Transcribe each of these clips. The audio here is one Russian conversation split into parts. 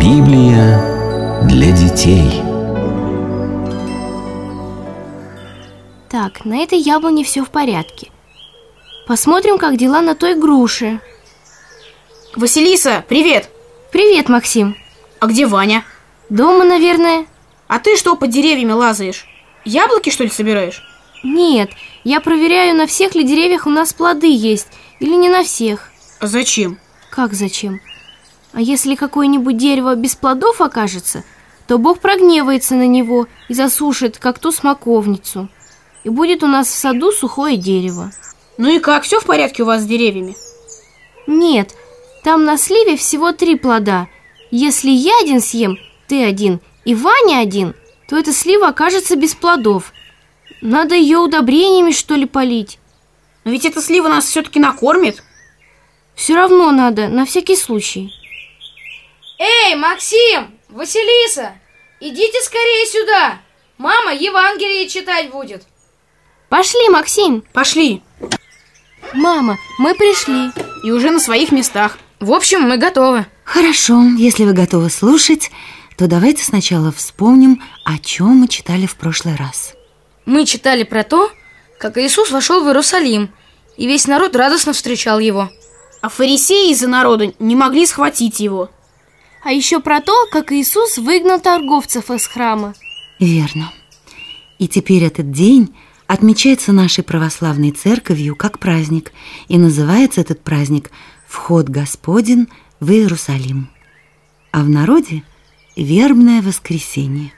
Библия для детей. Так, на этой яблоне все в порядке. Посмотрим, как дела на той груше. Василиса, привет! Привет, Максим. А где Ваня? Дома, наверное? А ты что под деревьями лазаешь? Яблоки, что ли, собираешь? Нет, я проверяю, на всех ли деревьях у нас плоды есть, или не на всех. А зачем? Как зачем? А если какое-нибудь дерево без плодов окажется, то Бог прогневается на него и засушит, как ту смоковницу. И будет у нас в саду сухое дерево. Ну и как, все в порядке у вас с деревьями? Нет, там на сливе всего три плода. Если я один съем, ты один, и Ваня один, то эта слива окажется без плодов. Надо ее удобрениями, что ли, полить. Но ведь эта слива нас все-таки накормит. Все равно надо, на всякий случай. Эй, Максим, Василиса, идите скорее сюда. Мама Евангелие читать будет. Пошли, Максим. Пошли. Мама, мы пришли. И уже на своих местах. В общем, мы готовы. Хорошо, если вы готовы слушать, то давайте сначала вспомним, о чем мы читали в прошлый раз. Мы читали про то, как Иисус вошел в Иерусалим, и весь народ радостно встречал его. А фарисеи из-за народа не могли схватить его. А еще про то, как Иисус выгнал торговцев из храма. Верно. И теперь этот день отмечается нашей православной церковью как праздник, и называется этот праздник «Вход Господень в Иерусалим». А в народе – вербное воскресенье.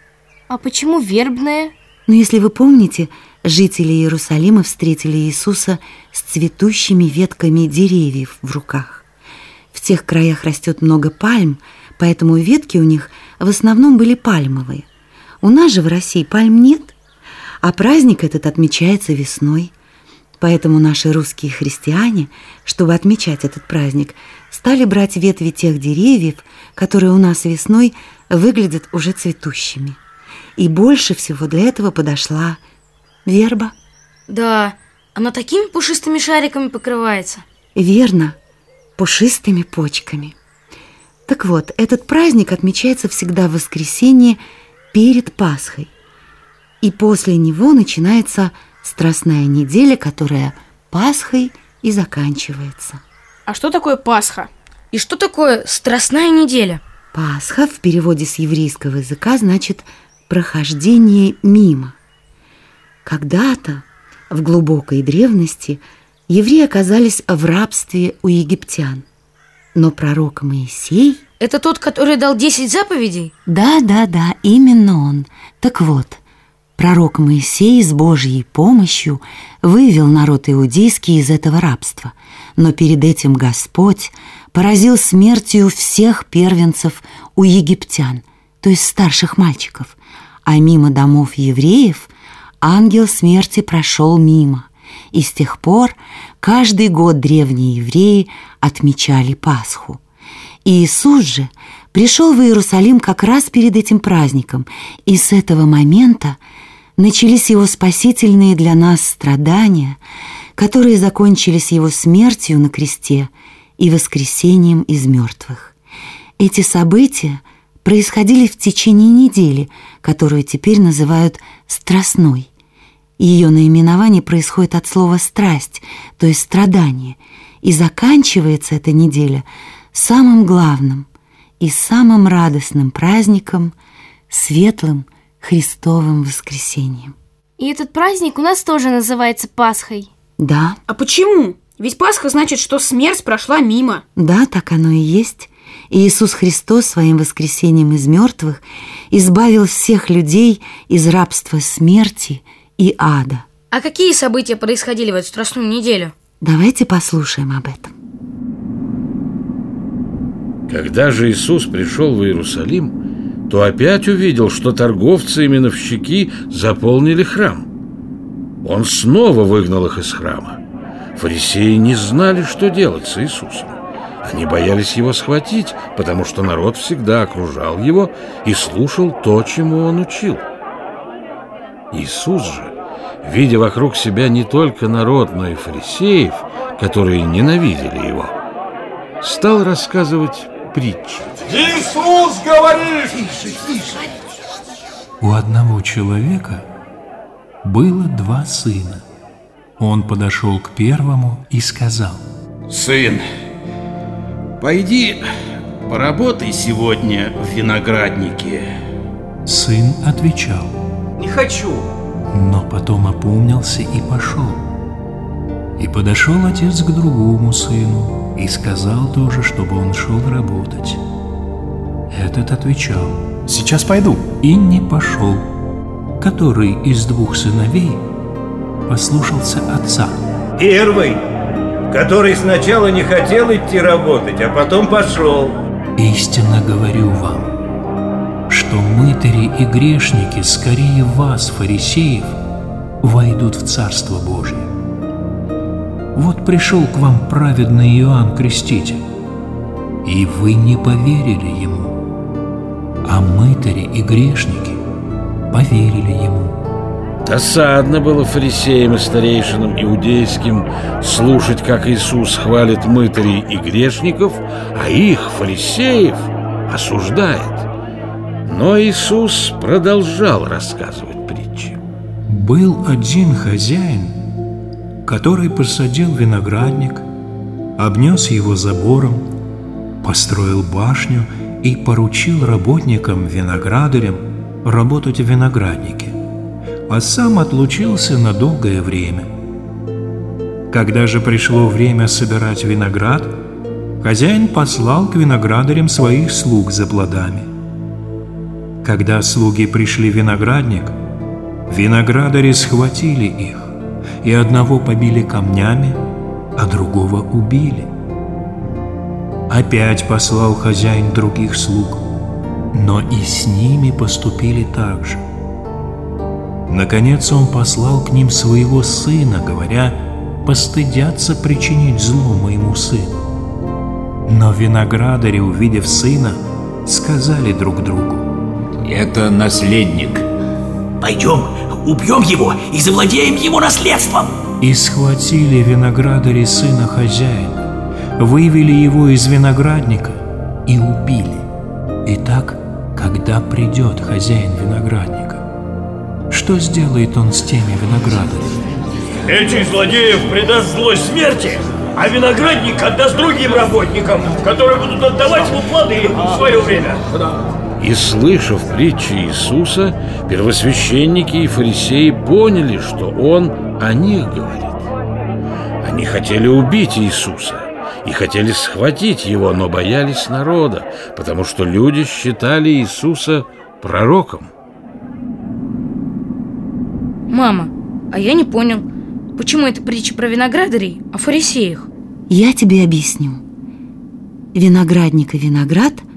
А почему вербное? Но если вы помните, жители Иерусалима встретили Иисуса с цветущими ветками деревьев в руках. В тех краях растет много пальм, поэтому ветки у них в основном были пальмовые. У нас же в России пальм нет, а праздник этот отмечается весной. Поэтому наши русские христиане, чтобы отмечать этот праздник, стали брать ветви тех деревьев, которые у нас весной выглядят уже цветущими. И больше всего для этого подошла верба. Да, она такими пушистыми шариками покрывается. Верно, пушистыми почками. Так вот, этот праздник отмечается всегда в воскресенье перед Пасхой – и после него начинается Страстная неделя, которая Пасхой и заканчивается. А что такое Пасха? И что такое Страстная неделя? Пасха в переводе с еврейского языка значит «прохождение мимо». Когда-то, в глубокой древности, евреи оказались в рабстве у египтян. Но пророк Моисей... Это тот, который дал 10 заповедей? Да, да, да, именно он. Так вот, Пророк Моисей с Божьей помощью вывел народ иудейский из этого рабства, но перед этим Господь поразил смертью всех первенцев у египтян, то есть старших мальчиков, а мимо домов евреев ангел смерти прошел мимо, и с тех пор каждый год древние евреи отмечали Пасху. Иисус же пришел в Иерусалим как раз перед этим праздником, и с этого момента начались его спасительные для нас страдания, которые закончились его смертью на кресте и воскресением из мертвых. Эти события происходили в течение недели, которую теперь называют «страстной». Ее наименование происходит от слова «страсть», то есть «страдание», и заканчивается эта неделя самым главным и самым радостным праздником, светлым Христовым воскресением. И этот праздник у нас тоже называется Пасхой. Да. А почему? Ведь Пасха значит, что смерть прошла мимо. Да, так оно и есть. И Иисус Христос своим воскресением из мертвых избавил всех людей из рабства смерти и ада. А какие события происходили в эту страстную неделю? Давайте послушаем об этом. Когда же Иисус пришел в Иерусалим, то опять увидел, что торговцы и миновщики заполнили храм. Он снова выгнал их из храма. Фарисеи не знали, что делать с Иисусом. Они боялись его схватить, потому что народ всегда окружал его и слушал то, чему он учил. Иисус же, видя вокруг себя не только народ, но и фарисеев, которые ненавидели его, стал рассказывать притчи. Иисус говорит! У одного человека было два сына. Он подошел к первому и сказал, Сын, пойди поработай сегодня в винограднике. Сын отвечал, Не хочу. но потом опомнился и пошел. И подошел отец к другому сыну и сказал тоже, чтобы он шел работать. Этот отвечал Сейчас пойду. и не пошел. Который из двух сыновей послушался отца? Первый, который сначала не хотел идти работать, а потом пошел. Истинно говорю вам, что мытари и грешники скорее вас, фарисеев, войдут в Царство Божие. Вот пришел к вам праведный Иоанн Креститель, и вы не поверили ему, а мытари и грешники поверили ему. Досадно было фарисеям и старейшинам иудейским слушать, как Иисус хвалит мытарей и грешников, а их, фарисеев, осуждает. Но Иисус продолжал рассказывать притчи. Был один хозяин, который посадил виноградник, обнес его забором, построил башню и поручил работникам-виноградарям работать в винограднике, а сам отлучился на долгое время. Когда же пришло время собирать виноград, хозяин послал к виноградарям своих слуг за плодами. Когда слуги пришли в виноградник, виноградари схватили их, и одного побили камнями, а другого убили. Опять послал хозяин других слуг, но и с ними поступили так же. Наконец он послал к ним своего сына, говоря, постыдятся причинить зло моему сыну. Но виноградари, увидев сына, сказали друг другу, Это наследник. Пойдем, убьем его и завладеем его наследством. И схватили виноградари сына хозяина, вывели его из виноградника и убили. Итак, когда придет хозяин виноградника, что сделает он с теми виноградарями? Этих злодеев предаст злой смерти, а виноградник отдаст другим работникам, которые будут отдавать ему плоды в свое время. И, слышав притчи Иисуса, первосвященники и фарисеи поняли, что Он о них говорит. Они хотели убить Иисуса и хотели схватить Его, но боялись народа, потому что люди считали Иисуса пророком. Мама, а я не понял, почему это притча про виноградарей о фарисеях? Я тебе объясню. Виноградник и виноград –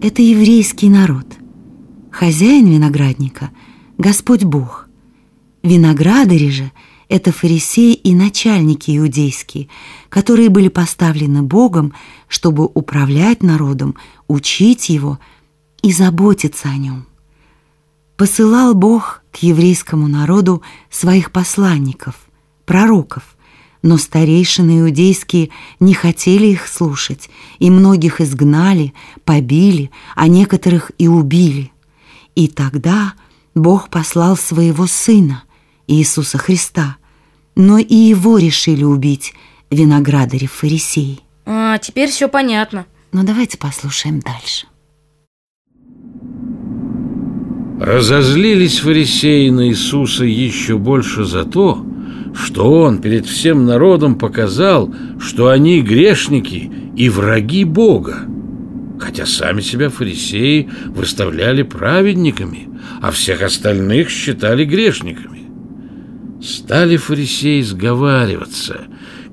это еврейский народ. Хозяин виноградника – Господь Бог. Виноградари же – это фарисеи и начальники иудейские, которые были поставлены Богом, чтобы управлять народом, учить его и заботиться о нем. Посылал Бог к еврейскому народу своих посланников, пророков, но старейшины иудейские не хотели их слушать, и многих изгнали, побили, а некоторых и убили. И тогда Бог послал своего Сына, Иисуса Христа, но и его решили убить виноградари фарисеи. А, теперь все понятно. Но давайте послушаем дальше. Разозлились фарисеи на Иисуса еще больше за то, что Он перед всем народом показал, что они грешники и враги Бога. Хотя сами себя фарисеи выставляли праведниками, а всех остальных считали грешниками. Стали фарисеи сговариваться,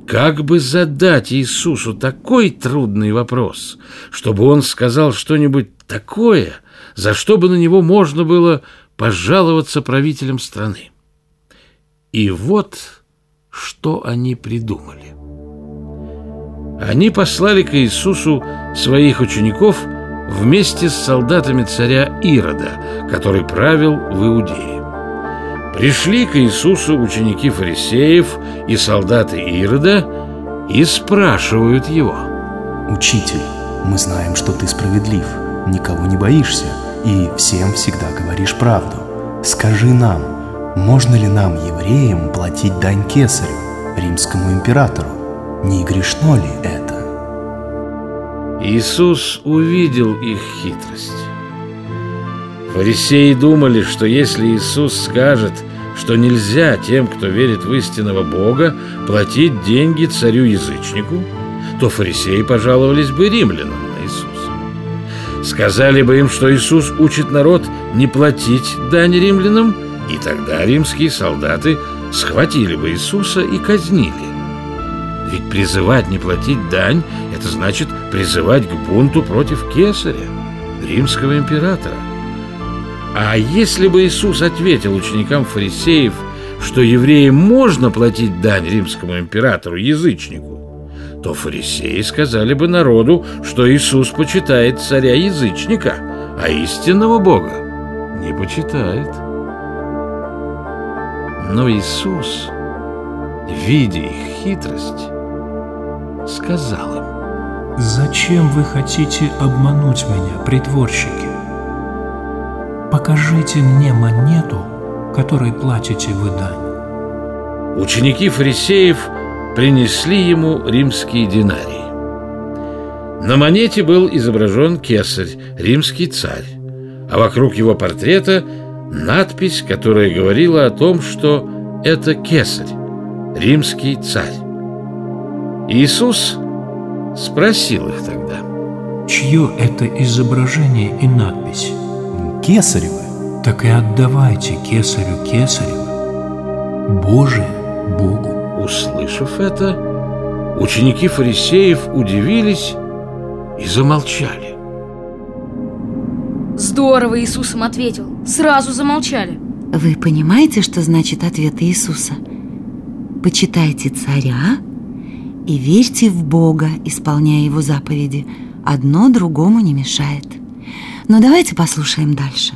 как бы задать Иисусу такой трудный вопрос, чтобы он сказал что-нибудь такое, за что бы на него можно было пожаловаться правителям страны. И вот что они придумали. Они послали к Иисусу своих учеников вместе с солдатами царя Ирода, который правил в Иудее. Пришли к Иисусу ученики фарисеев и солдаты Ирода и спрашивают его. Учитель, Мы знаем, что ты справедлив, никого не боишься и всем всегда говоришь правду. Скажи нам, можно ли нам, евреям, платить дань кесарю, римскому императору? Не грешно ли это? Иисус увидел их хитрость. Фарисеи думали, что если Иисус скажет, что нельзя тем, кто верит в истинного Бога, платить деньги царю-язычнику, то фарисеи пожаловались бы римлянам на Иисуса. Сказали бы им, что Иисус учит народ не платить дань римлянам, и тогда римские солдаты схватили бы Иисуса и казнили. Ведь призывать не платить дань – это значит призывать к бунту против кесаря, римского императора. А если бы Иисус ответил ученикам фарисеев, что евреям можно платить дань римскому императору, язычнику, то фарисеи сказали бы народу, что Иисус почитает царя-язычника, а истинного Бога не почитает. Но Иисус, видя их хитрость, сказал им, «Зачем вы хотите обмануть меня, притворщики? Покажите мне монету, которой платите вы дань». Ученики фарисеев принесли ему римские динарии. На монете был изображен кесарь, римский царь, а вокруг его портрета надпись, которая говорила о том, что это кесарь, римский царь. Иисус спросил их тогда. Чье это изображение и надпись? Кесаревы. Так и отдавайте кесарю кесарева, Божие Богу. Услышав это, ученики фарисеев удивились и замолчали. Здорово Иисус им ответил. Сразу замолчали. Вы понимаете, что значит ответ Иисуса? Почитайте царя и верьте в Бога, исполняя его заповеди. Одно другому не мешает. Но давайте послушаем дальше.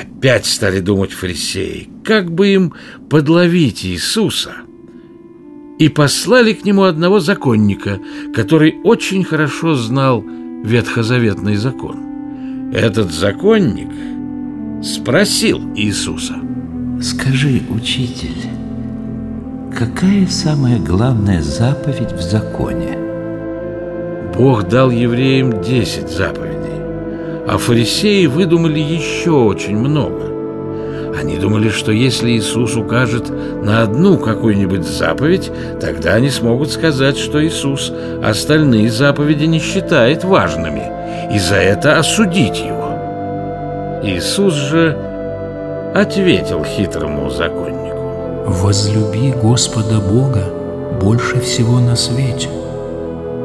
Опять стали думать фарисеи, как бы им подловить Иисуса. И послали к нему одного законника, который очень хорошо знал ветхозаветный закон. Этот законник спросил Иисуса. Скажи, учитель, какая самая главная заповедь в законе? Бог дал евреям десять заповедей, а фарисеи выдумали еще очень много. Они думали, что если Иисус укажет на одну какую-нибудь заповедь, тогда они смогут сказать, что Иисус остальные заповеди не считает важными, и за это осудить его. Иисус же ответил хитрому законнику. Возлюби Господа Бога больше всего на свете.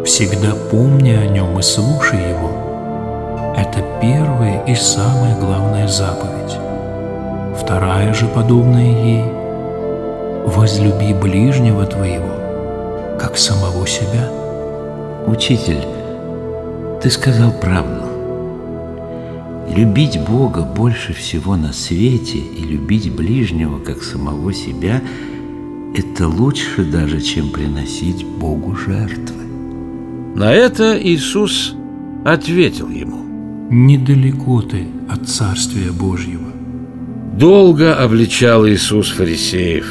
Всегда помни о Нем и слушай Его. Это первая и самая главная заповедь. Вторая же, подобная ей, возлюби ближнего твоего, как самого себя. Учитель, ты сказал правду. Любить Бога больше всего на свете и любить ближнего, как самого себя, это лучше даже, чем приносить Богу жертвы. На это Иисус ответил ему. Недалеко ты от Царствия Божьего. Долго обличал Иисус фарисеев,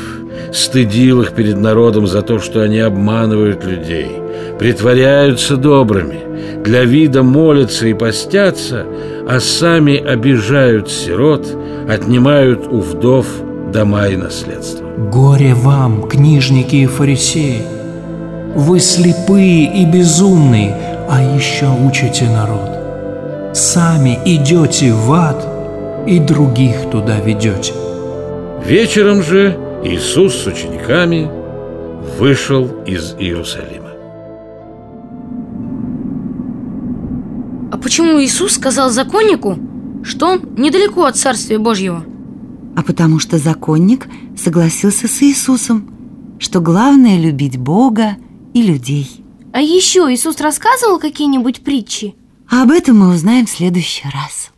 стыдил их перед народом за то, что они обманывают людей, притворяются добрыми, для вида молятся и постятся, а сами обижают сирот, отнимают у вдов дома и наследство. Горе вам, книжники и фарисеи! Вы слепые и безумные, а еще учите народ. Сами идете в ад и других туда ведете. Вечером же Иисус с учениками вышел из Иерусалима. А почему Иисус сказал законнику, что он недалеко от Царствия Божьего? А потому что законник согласился с Иисусом, что главное любить Бога и людей. А еще Иисус рассказывал какие-нибудь притчи? А об этом мы узнаем в следующий раз.